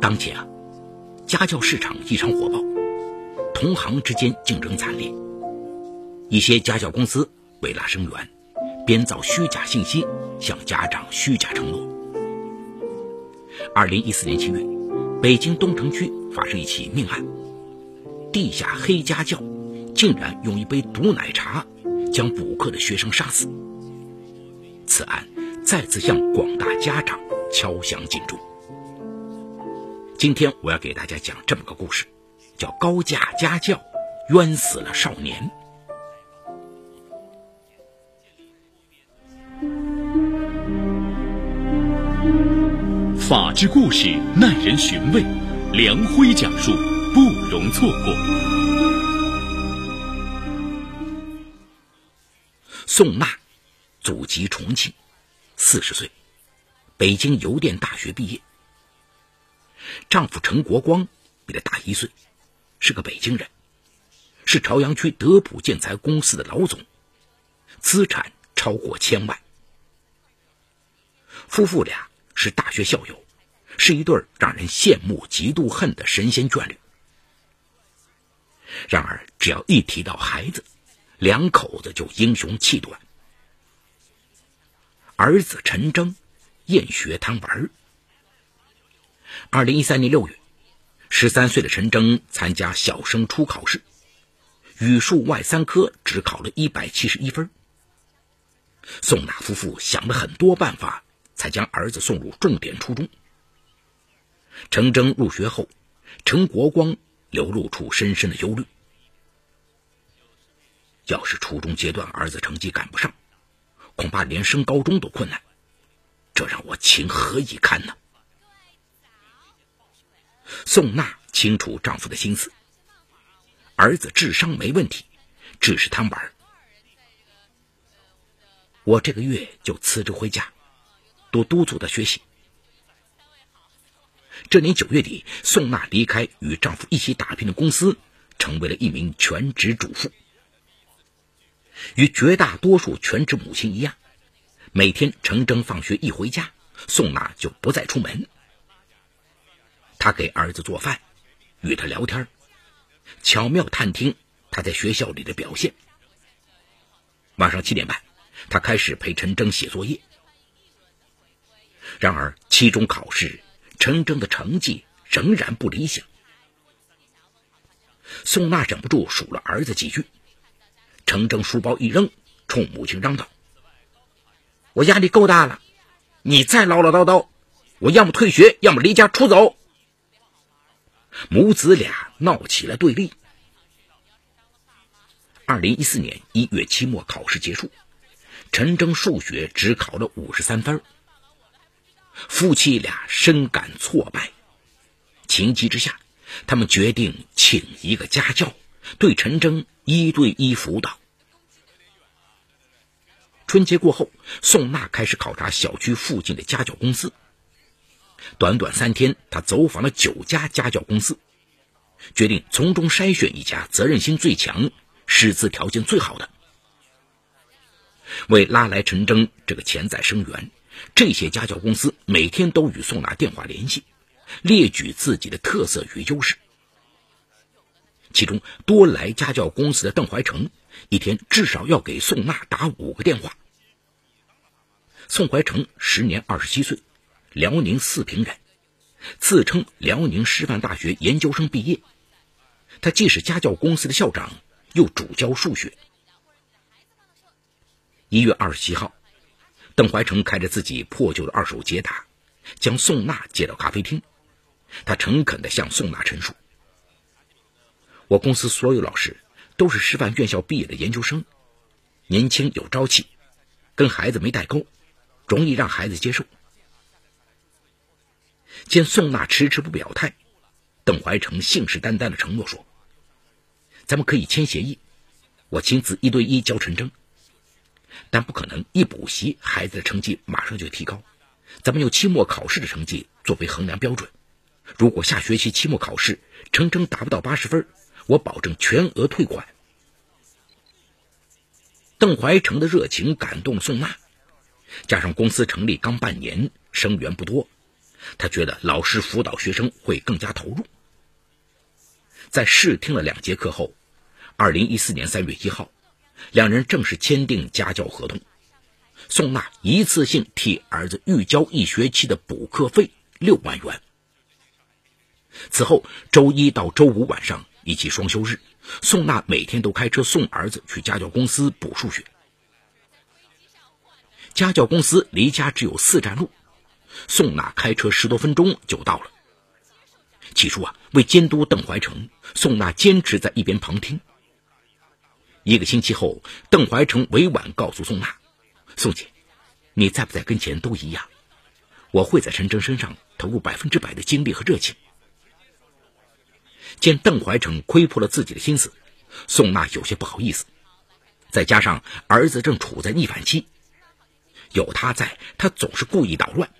当前啊，家教市场异常火爆，同行之间竞争惨烈。一些家教公司为拉生源，编造虚假信息，向家长虚假承诺。二零一四年七月，北京东城区发生一起命案，地下黑家教竟然用一杯毒奶茶将补课的学生杀死。此案再次向广大家长敲响警钟。今天我要给大家讲这么个故事，叫“高价家教冤死了少年”。法治故事耐人寻味，梁辉讲述不容错过。宋娜，祖籍重庆，四十岁，北京邮电大学毕业。丈夫陈国光比她大一岁，是个北京人，是朝阳区德普建材公司的老总，资产超过千万。夫妇俩是大学校友，是一对让人羡慕嫉妒恨的神仙眷侣。然而，只要一提到孩子，两口子就英雄气短。儿子陈征厌学贪玩。二零一三年六月，十三岁的陈征参加小升初考试，语数外三科只考了一百七十一分。宋娜夫妇想了很多办法，才将儿子送入重点初中。陈征入学后，陈国光流露出深深的忧虑：要是初中阶段儿子成绩赶不上，恐怕连升高中都困难，这让我情何以堪呢？宋娜清楚丈夫的心思，儿子智商没问题，只是贪玩。我这个月就辞职回家，多督促他学习。这年九月底，宋娜离开与丈夫一起打拼的公司，成为了一名全职主妇。与绝大多数全职母亲一样，每天程征放学一回家，宋娜就不再出门。他给儿子做饭，与他聊天，巧妙探听他在学校里的表现。晚上七点半，他开始陪陈征写作业。然而，期中考试，陈征的成绩仍然不理想。宋娜忍不住数了儿子几句，陈征书包一扔，冲母亲嚷道：“我压力够大了，你再唠唠叨叨，我要么退学，要么离家出走。”母子俩闹起了对立。二零一四年一月期末考试结束，陈征数学只考了五十三分。夫妻俩深感挫败，情急之下，他们决定请一个家教，对陈征一对一辅导。春节过后，宋娜开始考察小区附近的家教公司。短短三天，他走访了九家家教公司，决定从中筛选一家责任心最强、师资条件最好的。为拉来陈征这个潜在生源，这些家教公司每天都与宋娜电话联系，列举自己的特色与优势。其中，多来家教公司的邓怀成，一天至少要给宋娜打五个电话。宋怀成时年二十七岁。辽宁四平人，自称辽宁师范大学研究生毕业。他既是家教公司的校长，又主教数学。一月二十七号，邓怀成开着自己破旧的二手捷达，将宋娜接到咖啡厅。他诚恳地向宋娜陈述：“我公司所有老师都是师范院校毕业的研究生，年轻有朝气，跟孩子没代沟，容易让孩子接受。”见宋娜迟迟不表态，邓怀成信誓旦旦的承诺说：“咱们可以签协议，我亲自一对一教陈征，但不可能一补习孩子的成绩马上就提高。咱们用期末考试的成绩作为衡量标准。如果下学期期末考试陈征达不到八十分，我保证全额退款。”邓怀成的热情感动宋娜，加上公司成立刚半年，生源不多。他觉得老师辅导学生会更加投入。在试听了两节课后，二零一四年三月一号，两人正式签订家教合同。宋娜一次性替儿子预交一学期的补课费六万元。此后，周一到周五晚上以及双休日，宋娜每天都开车送儿子去家教公司补数学。家教公司离家只有四站路，宋娜开车十多分钟就到了。起初啊，为监督邓怀成，宋娜坚持在一边旁听。一个星期后，邓怀成委婉告诉宋娜：“宋姐，你在不在跟前都一样，我会在陈真身上投入百分之百的精力和热情。”见邓怀成窥破了自己的心思，宋娜有些不好意思。再加上儿子正处在逆反期。有他在，他总是故意捣乱。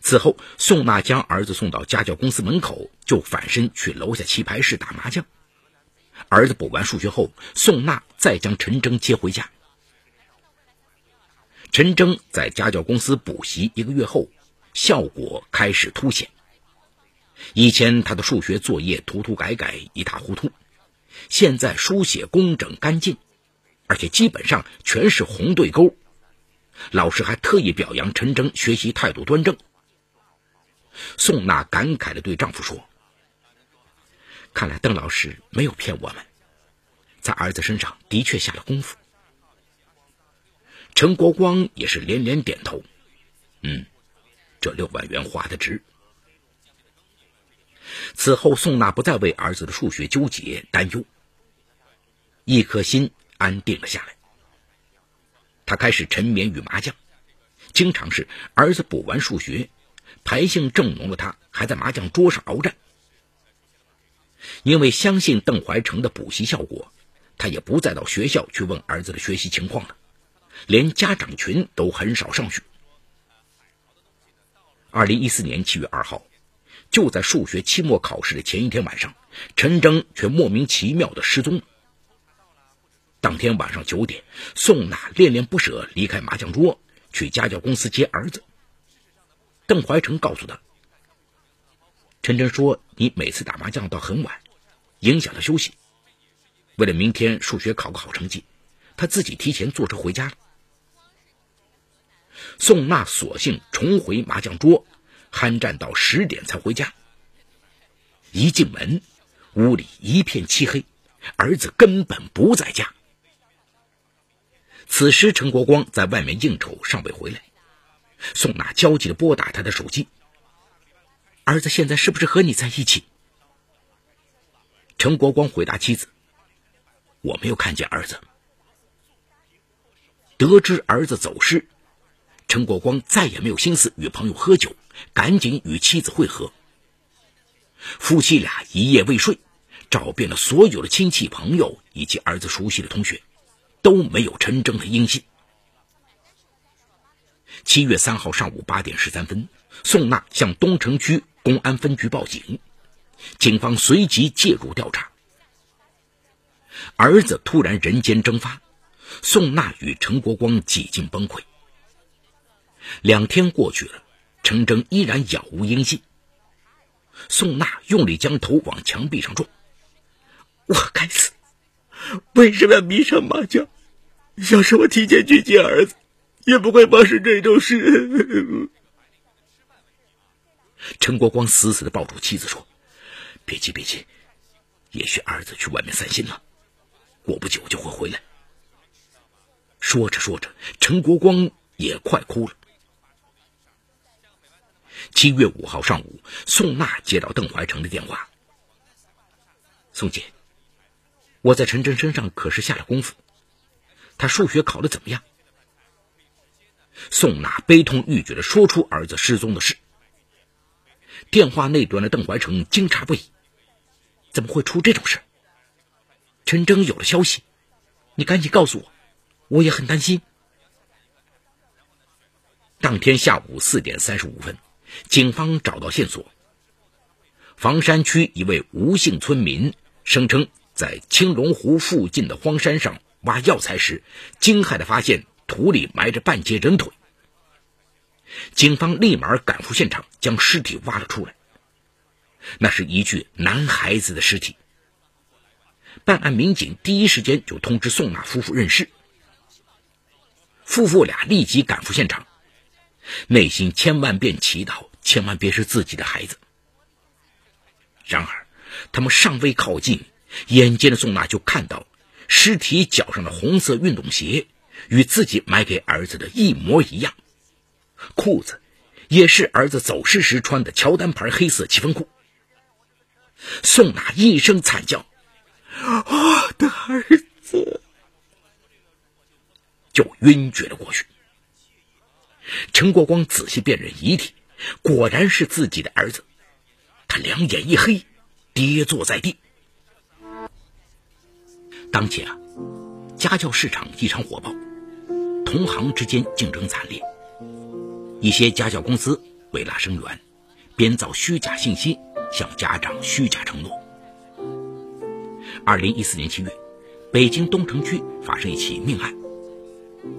此后，宋娜将儿子送到家教公司门口，就反身去楼下棋牌室打麻将。儿子补完数学后，宋娜再将陈征接回家。陈征在家教公司补习一个月后，效果开始凸显。以前他的数学作业涂涂改改一塌糊涂，现在书写工整干净，而且基本上全是红对勾。老师还特意表扬陈征学习态度端正。宋娜感慨地对丈夫说：“看来邓老师没有骗我们，在儿子身上的确下了功夫。”陈国光也是连连点头：“嗯，这六万元花的值。”此后，宋娜不再为儿子的数学纠结担忧，一颗心安定了下来。她开始沉湎于麻将，经常是儿子补完数学，牌性正浓的他还在麻将桌上鏖战。因为相信邓怀成的补习效果，他也不再到学校去问儿子的学习情况了，连家长群都很少上去。二零一四年七月二号，就在数学期末考试的前一天晚上，陈征却莫名其妙的失踪了。当天晚上九点，宋娜恋恋不舍离开麻将桌，去家教公司接儿子。邓怀成告诉他：“陈真说你每次打麻将到很晚，影响了休息。为了明天数学考个好成绩，他自己提前坐车回家了。”宋娜索性重回麻将桌，酣战到十点才回家。一进门，屋里一片漆黑，儿子根本不在家。此时，陈国光在外面应酬，尚未回来。宋娜焦急地拨打他的手机：“儿子现在是不是和你在一起？”陈国光回答妻子：“我没有看见儿子。”得知儿子走失，陈国光再也没有心思与朋友喝酒，赶紧与妻子会合。夫妻俩一夜未睡，找遍了所有的亲戚朋友以及儿子熟悉的同学。都没有陈征的音信。七月三号上午八点十三分，宋娜向东城区公安分局报警，警方随即介入调查。儿子突然人间蒸发，宋娜与陈国光几近崩溃。两天过去了，陈征依然杳无音信。宋娜用力将头往墙壁上撞，我该死，为什么要迷上麻将？要是我提前去接儿子，也不会发生这种事。陈国光死死的抱住妻子说：“别急，别急，也许儿子去外面散心了，过不久就会回来。”说着说着，陈国光也快哭了。七月五号上午，宋娜接到邓怀成的电话：“宋姐，我在陈真身上可是下了功夫。”他数学考的怎么样？宋娜悲痛欲绝地说出儿子失踪的事。电话那端的邓怀成惊诧不已：怎么会出这种事？陈征有了消息，你赶紧告诉我，我也很担心。当天下午四点三十五分，警方找到线索：房山区一位吴姓村民声称，在青龙湖附近的荒山上。挖药材时，惊骇的发现土里埋着半截人腿。警方立马赶赴现场，将尸体挖了出来。那是一具男孩子的尸体。办案民警第一时间就通知宋娜夫妇认尸。夫妇俩立即赶赴现场，内心千万遍祈祷，千万别是自己的孩子。然而，他们尚未靠近，眼尖的宋娜就看到尸体脚上的红色运动鞋与自己买给儿子的一模一样，裤子也是儿子走失时穿的乔丹牌黑色七分裤。宋娜一声惨叫：“我的儿子！”就晕厥了过去。陈国光仔细辨认遗体，果然是自己的儿子。他两眼一黑，跌坐在地。当前啊，家教市场异常火爆，同行之间竞争惨烈。一些家教公司为拉生源，编造虚假信息，向家长虚假承诺。二零一四年七月，北京东城区发生一起命案，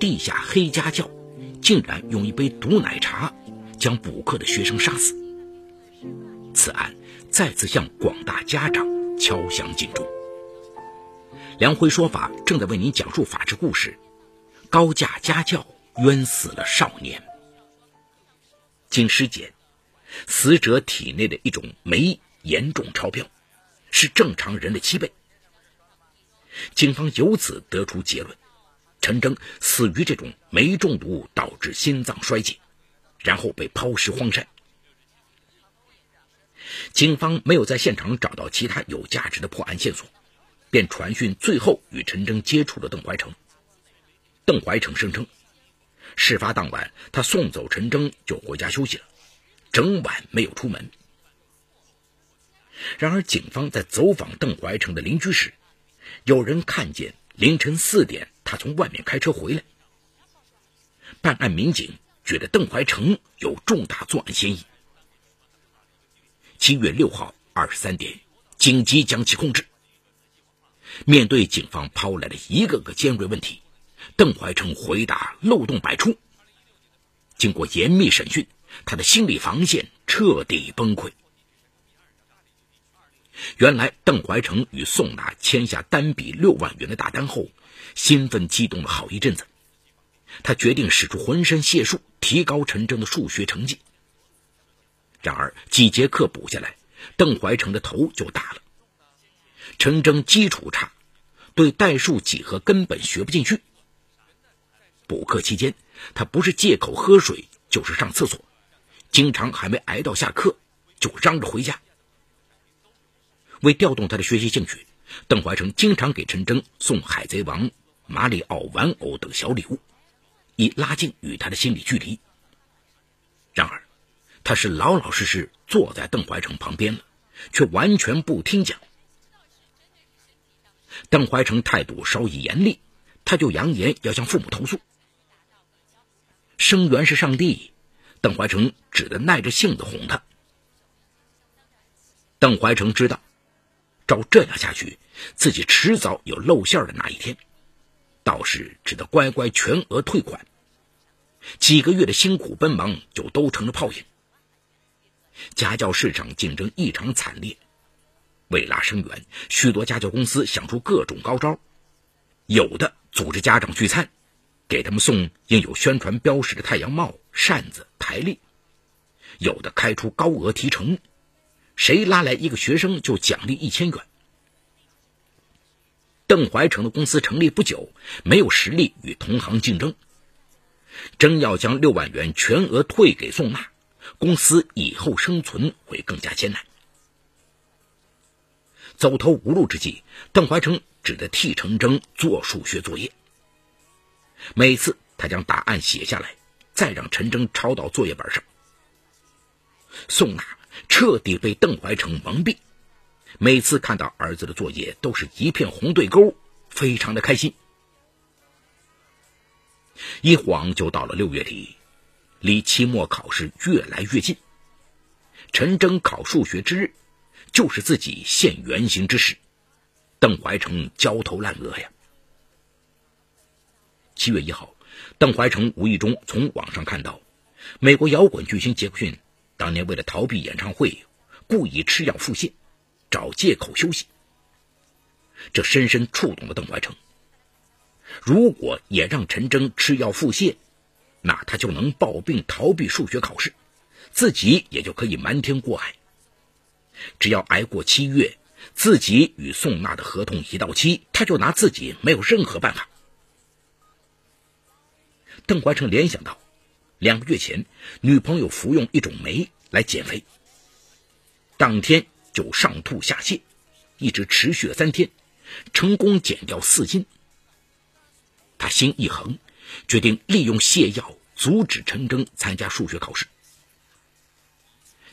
地下黑家教竟然用一杯毒奶茶将补课的学生杀死。此案再次向广大家长敲响警钟。梁辉说法正在为您讲述法治故事：高价家教冤死了少年。经尸检，死者体内的一种酶严重超标，是正常人的七倍。警方由此得出结论：陈征死于这种酶中毒导致心脏衰竭，然后被抛尸荒山。警方没有在现场找到其他有价值的破案线索，便传讯最后与陈征接触的邓怀成。邓怀成声称，事发当晚他送走陈征就回家休息了，整晚没有出门。然而，警方在走访邓怀成的邻居时，有人看见凌晨四点他从外面开车回来。办案民警觉得邓怀成有重大作案嫌疑。七月六号二十三点，紧急将其控制。面对警方抛来的一个个尖锐问题，邓怀成回答漏洞百出。经过严密审讯，他的心理防线彻底崩溃。原来，邓怀成与宋娜签下单笔六万元的大单后，兴奋激动了好一阵子。他决定使出浑身解数，提高陈征的数学成绩。然而几节课补下来，邓怀成的头就大了。陈征基础差，对代数几何根本学不进去。补课期间，他不是借口喝水，就是上厕所，经常还没挨到下课，就嚷着回家。为调动他的学习兴趣，邓怀成经常给陈征送《海贼王》《马里奥》玩偶等小礼物，以拉近与他的心理距离。然而，他是老老实实坐在邓怀成旁边了，却完全不听讲。邓怀成态度稍一严厉，他就扬言要向父母投诉。生源是上帝，邓怀成只得耐着性子哄他。邓怀成知道，照这样下去，自己迟早有露馅的那一天，倒是只得乖乖全额退款。几个月的辛苦奔忙就都成了泡影。家教市场竞争异常惨烈，为拉生源，许多家教公司想出各种高招，有的组织家长聚餐，给他们送印有宣传标识的太阳帽、扇子、台历；有的开出高额提成，谁拉来一个学生就奖励一千元。邓怀成的公司成立不久，没有实力与同行竞争，真要将六万元全额退给宋娜。公司以后生存会更加艰难。走投无路之际，邓怀成只得替陈征做数学作业。每次他将答案写下来，再让陈征抄到作业本上。宋娜彻底被邓怀成蒙蔽，每次看到儿子的作业都是一片红对勾，非常的开心。一晃就到了六月底。离期末考试越来越近，陈征考数学之日，就是自己现原形之时。邓怀成焦头烂额呀。七月一号，邓怀成无意中从网上看到，美国摇滚巨星杰克逊当年为了逃避演唱会，故意吃药腹泻，找借口休息。这深深触动了邓怀成。如果也让陈真吃药腹泻，那他就能抱病逃避数学考试，自己也就可以瞒天过海。只要挨过七月，自己与宋娜的合同一到期，他就拿自己没有任何办法。邓怀成联想到，两个月前女朋友服用一种酶来减肥，当天就上吐下泻，一直持续了三天，成功减掉四斤。他心一横，决定利用泻药阻止陈征参加数学考试。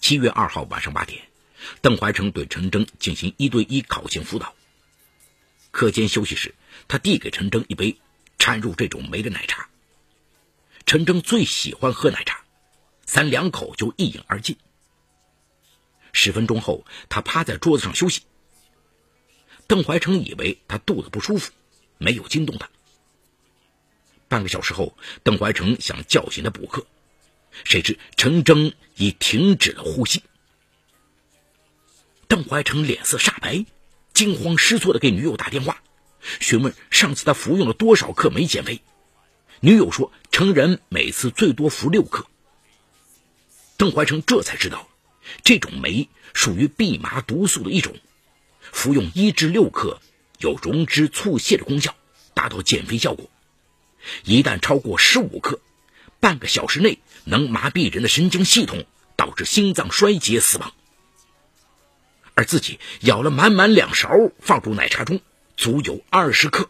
七月二号晚上八点，邓怀成对陈征进行一对一考前辅导。课间休息时，他递给陈征一杯掺入这种酶的奶茶。陈征最喜欢喝奶茶，三两口就一饮而尽。十分钟后，他趴在桌子上休息。邓怀成以为他肚子不舒服，没有惊动他。半个小时后，邓怀成想叫醒他补课，谁知陈征已停止了呼吸。邓怀成脸色煞白，惊慌失措的给女友打电话，询问上次他服用了多少克没减肥。女友说，成人每次最多服六克。邓怀成这才知道，这种酶属于蓖麻毒素的一种，服用一至六克有溶脂促泻的功效，达到减肥效果。一旦超过十五克，半个小时内能麻痹人的神经系统，导致心脏衰竭死亡。而自己舀了满满两勺放入奶茶中，足有二十克。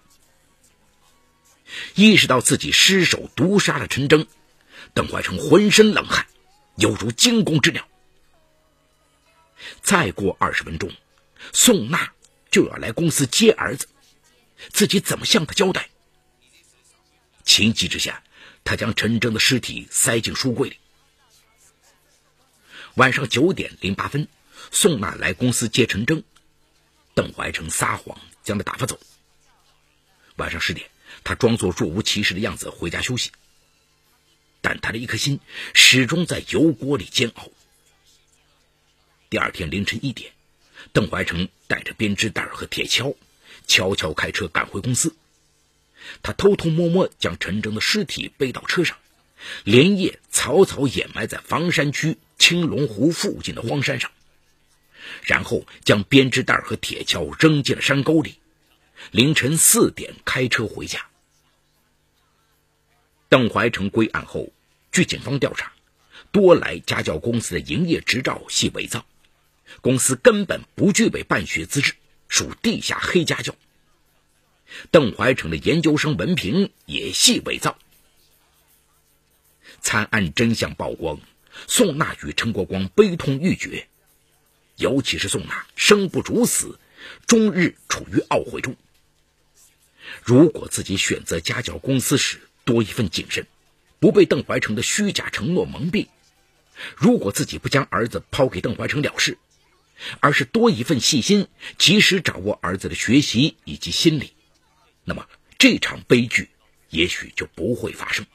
意识到自己失手毒杀了陈征，邓怀成浑身冷汗，犹如惊弓之鸟。再过二十分钟，宋娜就要来公司接儿子，自己怎么向他交代？情急之下，他将陈征的尸体塞进书柜里。晚上九点零八分，宋娜来公司接陈征，邓怀成撒谎将他打发走。晚上十点，他装作若无其事的样子回家休息，但他的一颗心始终在油锅里煎熬。第二天凌晨一点，邓怀成带着编织袋和铁锹，悄悄开车赶回公司。他偷偷摸摸将陈征的尸体背到车上，连夜草草掩埋在房山区青龙湖附近的荒山上，然后将编织袋和铁锹扔进了山沟里。凌晨四点开车回家。邓怀成归案后，据警方调查，多来家教公司的营业执照系伪造，公司根本不具备办学资质，属地下黑家教。邓怀成的研究生文凭也系伪造。惨案真相曝光，宋娜与陈国光悲痛欲绝，尤其是宋娜生不如死，终日处于懊悔中。如果自己选择家教公司时多一份谨慎，不被邓怀成的虚假承诺蒙蔽；如果自己不将儿子抛给邓怀成了事，而是多一份细心，及时掌握儿子的学习以及心理。那么，这场悲剧也许就不会发生。